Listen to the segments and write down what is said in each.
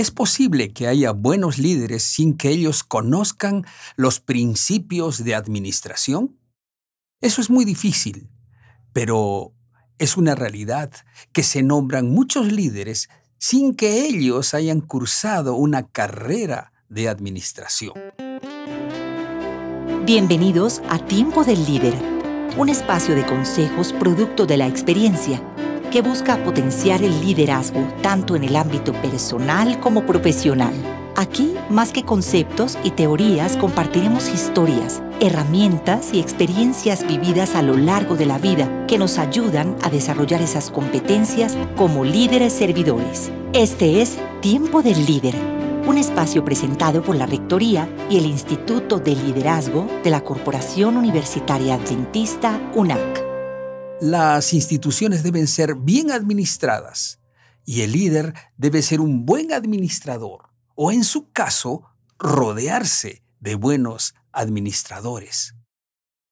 ¿Es posible que haya buenos líderes sin que ellos conozcan los principios de administración? Eso es muy difícil, pero es una realidad que se nombran muchos líderes sin que ellos hayan cursado una carrera de administración. Bienvenidos a Tiempo del Líder, un espacio de consejos producto de la experiencia que busca potenciar el liderazgo tanto en el ámbito personal como profesional. Aquí, más que conceptos y teorías, compartiremos historias, herramientas y experiencias vividas a lo largo de la vida que nos ayudan a desarrollar esas competencias como líderes servidores. Este es Tiempo del Líder, un espacio presentado por la Rectoría y el Instituto de Liderazgo de la Corporación Universitaria Adventista UNAC. Las instituciones deben ser bien administradas y el líder debe ser un buen administrador o en su caso rodearse de buenos administradores.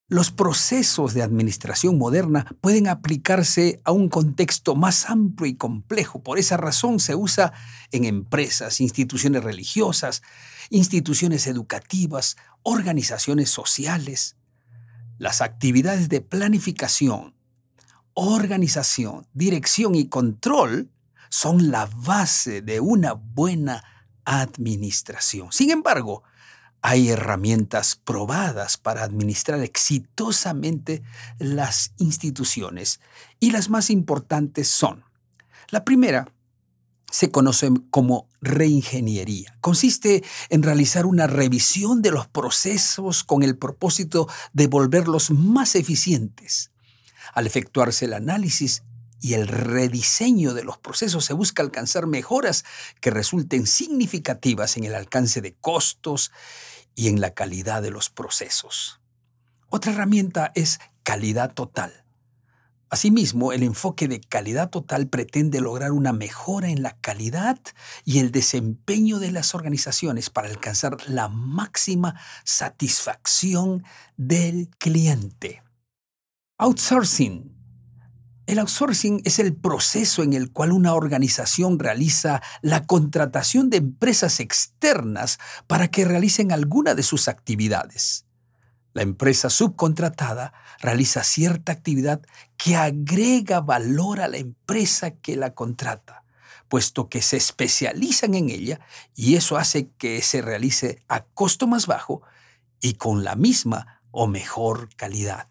Los procesos de administración moderna pueden aplicarse a un contexto más amplio y complejo. Por esa razón se usa en empresas, instituciones religiosas, instituciones educativas, organizaciones sociales. Las actividades de planificación, organización, dirección y control son la base de una buena administración. Sin embargo, hay herramientas probadas para administrar exitosamente las instituciones y las más importantes son, la primera, se conoce como reingeniería. Consiste en realizar una revisión de los procesos con el propósito de volverlos más eficientes. Al efectuarse el análisis y el rediseño de los procesos se busca alcanzar mejoras que resulten significativas en el alcance de costos y en la calidad de los procesos. Otra herramienta es calidad total. Asimismo, el enfoque de calidad total pretende lograr una mejora en la calidad y el desempeño de las organizaciones para alcanzar la máxima satisfacción del cliente. Outsourcing. El outsourcing es el proceso en el cual una organización realiza la contratación de empresas externas para que realicen alguna de sus actividades. La empresa subcontratada realiza cierta actividad que agrega valor a la empresa que la contrata, puesto que se especializan en ella y eso hace que se realice a costo más bajo y con la misma o mejor calidad.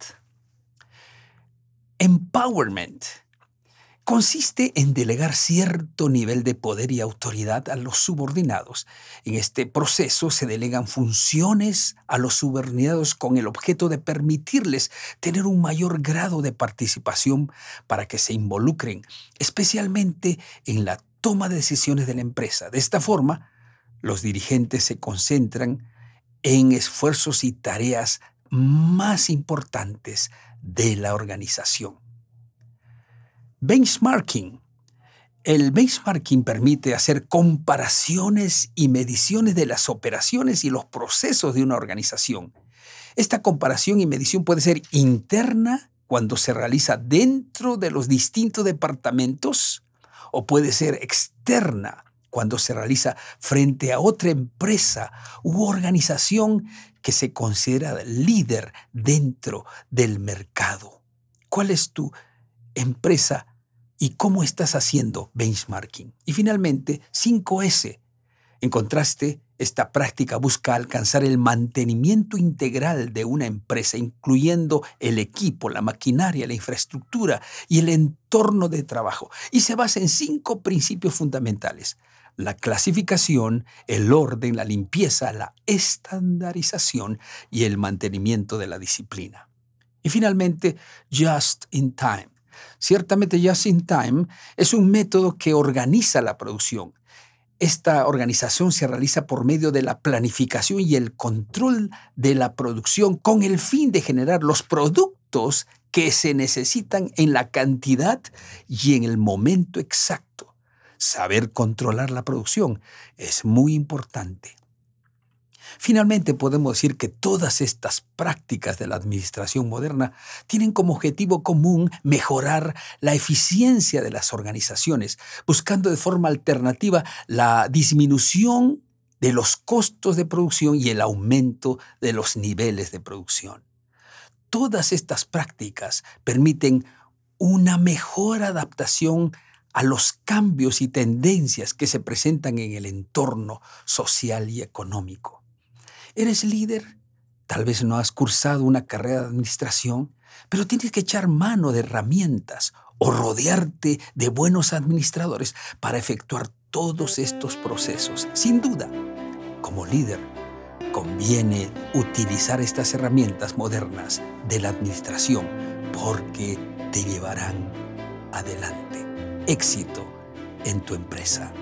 Empowerment consiste en delegar cierto nivel de poder y autoridad a los subordinados. En este proceso se delegan funciones a los subordinados con el objeto de permitirles tener un mayor grado de participación para que se involucren, especialmente en la toma de decisiones de la empresa. De esta forma, los dirigentes se concentran en esfuerzos y tareas más importantes de la organización. Benchmarking. El benchmarking permite hacer comparaciones y mediciones de las operaciones y los procesos de una organización. Esta comparación y medición puede ser interna cuando se realiza dentro de los distintos departamentos o puede ser externa cuando se realiza frente a otra empresa u organización que se considera líder dentro del mercado. ¿Cuál es tu empresa y cómo estás haciendo benchmarking? Y finalmente, 5S. En contraste, esta práctica busca alcanzar el mantenimiento integral de una empresa, incluyendo el equipo, la maquinaria, la infraestructura y el entorno de trabajo, y se basa en cinco principios fundamentales la clasificación, el orden, la limpieza, la estandarización y el mantenimiento de la disciplina. Y finalmente, Just in Time. Ciertamente Just in Time es un método que organiza la producción. Esta organización se realiza por medio de la planificación y el control de la producción con el fin de generar los productos que se necesitan en la cantidad y en el momento exacto saber controlar la producción es muy importante. Finalmente podemos decir que todas estas prácticas de la administración moderna tienen como objetivo común mejorar la eficiencia de las organizaciones, buscando de forma alternativa la disminución de los costos de producción y el aumento de los niveles de producción. Todas estas prácticas permiten una mejor adaptación a los cambios y tendencias que se presentan en el entorno social y económico. ¿Eres líder? Tal vez no has cursado una carrera de administración, pero tienes que echar mano de herramientas o rodearte de buenos administradores para efectuar todos estos procesos. Sin duda, como líder, conviene utilizar estas herramientas modernas de la administración porque te llevarán adelante. Éxito en tu empresa.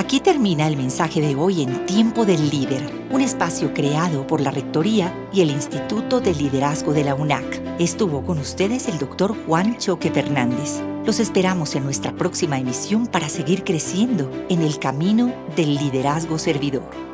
Aquí termina el mensaje de hoy en Tiempo del Líder, un espacio creado por la Rectoría y el Instituto de Liderazgo de la UNAC. Estuvo con ustedes el doctor Juan Choque Fernández. Los esperamos en nuestra próxima emisión para seguir creciendo en el camino del liderazgo servidor.